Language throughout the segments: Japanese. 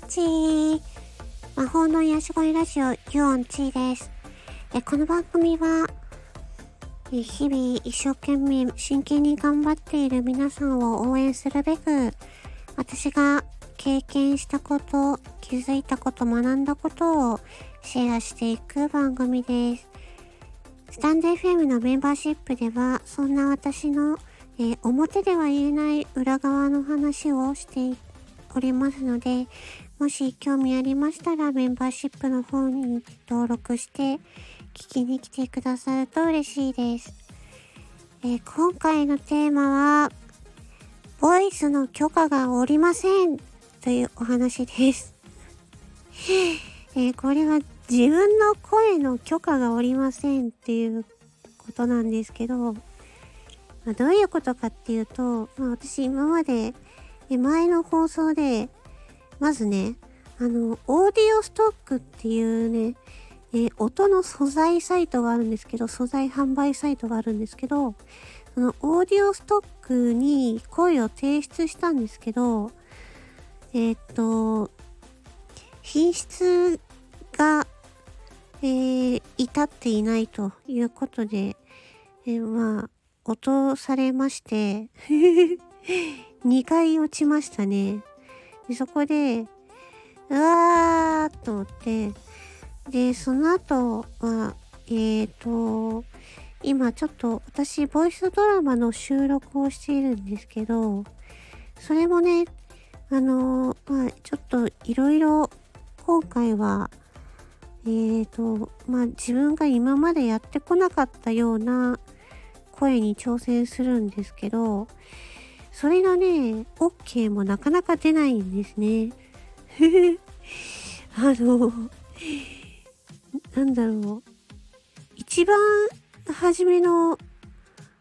ち。魔法の癒し声ラジオ、ユオンチーです。えこの番組は、日々一生懸命真剣に頑張っている皆さんを応援するべく、私が経験したこと、気づいたこと、学んだことをシェアしていく番組です。スタンド FM のメンバーシップでは、そんな私の、え表では言えない裏側の話をしておりますので、もし興味ありましたらメンバーシップの方に登録して聞きに来てくださると嬉しいです。えー、今回のテーマは、ボイスの許可がおりませんというお話です。えー、これは自分の声の許可がおりませんっていうことなんですけど、まあ、どういうことかっていうと、まあ、私今まで前の放送で、まずね、あの、オーディオストックっていうね、えー、音の素材サイトがあるんですけど、素材販売サイトがあるんですけど、そのオーディオストックに声を提出したんですけど、えー、っと、品質が、えー、至っていないということで、えー、まあ、落とされまして 2回落ちましたね。でそこで、うわーと思って、で、その後は、えっ、ー、と、今ちょっと私、ボイスドラマの収録をしているんですけど、それもね、あのまあ、ちょっといろいろ今回は、えっ、ー、と、まあ、自分が今までやってこなかったような声に挑戦するんですけど、それがね、OK もなかなか出ないんですね。あの、なんだろう。一番初めの、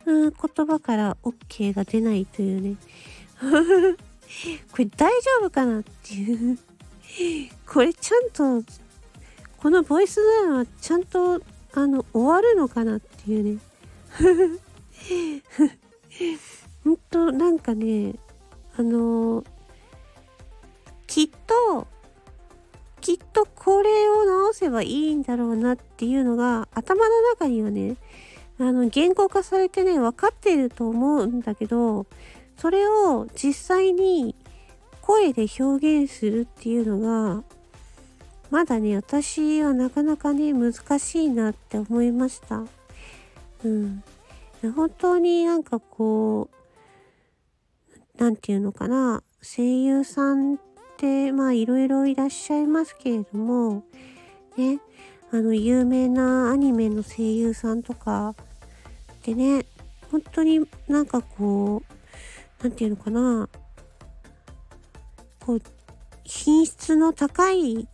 うん、言葉から OK が出ないというね。これ大丈夫かなっていう。これちゃんと、このボイスドラマちゃんと、あの、終わるのかなっていうね。ほんとなんかねあのー、きっときっとこれを直せばいいんだろうなっていうのが頭の中にはねあの言語化されてね分かってると思うんだけどそれを実際に声で表現するっていうのがまだね私はなかなかね難しいなって思いました。うん。本当になんかこう何て言うのかな声優さんってまあいろいろいらっしゃいますけれどもねあの有名なアニメの声優さんとかでね本当になんかこう何て言うのかなこう品質の高い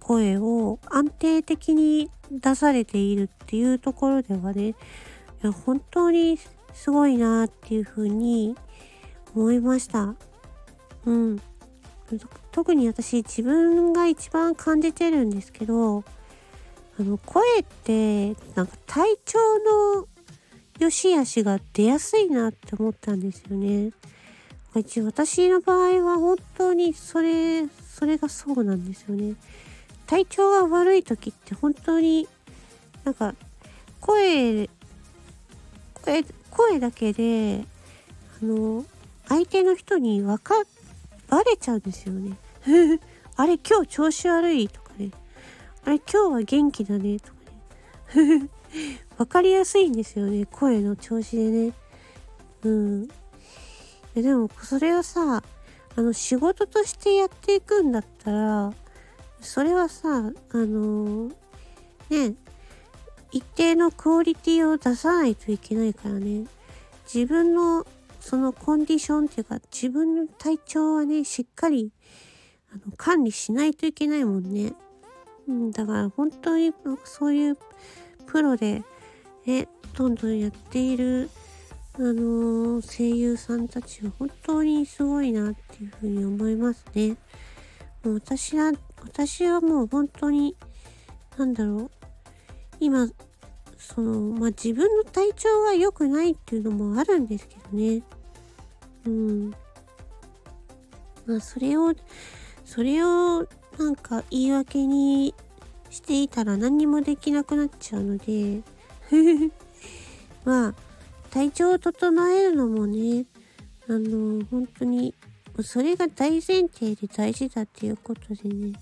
声を安定的に出されているっていうところではね本当にすごいなっていうふうに思いました。うん。特に私自分が一番感じてるんですけど、あの声ってなんか体調の良し悪しが出やすいなって思ったんですよね。一応私の場合は本当にそれ、それがそうなんですよね。体調が悪い時って本当になんか声、声、声だけで、あの、相手の人にわか、バレちゃうんですよね。あれ今日調子悪いとかね。あれ今日は元気だねとかね。わかりやすいんですよね。声の調子でね。うん。でもそれはさ、あの仕事としてやっていくんだったら、それはさ、あのー、ね、一定のクオリティを出さないといけないからね。自分のそのコンディションっていうか自分の体調はねしっかりあの管理しないといけないもんね。うん、だから本当にそういうプロでねどんどんやっているあの、声優さんたちは本当にすごいなっていうふうに思いますね。もう私は、私はもう本当に、なんだろう。今、その、まあ、自分の体調が良くないっていうのもあるんですけどね。うん。まあ、それを、それをなんか言い訳にしていたら何にもできなくなっちゃうので まあ体調を整えるのもねあの本当にそれが大前提で大事だっていうことでね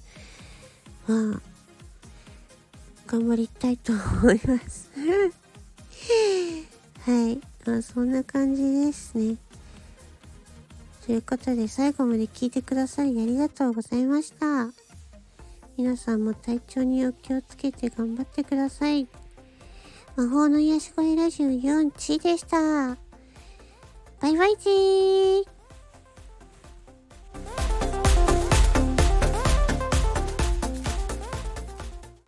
まあ頑張りたいと思います はいまあそんな感じですねということで最後まで聞いてくださりありがとうございました。皆さんも体調にお気をつけて頑張ってください。魔法の癒し声ラジオ4チでした。バイバイチー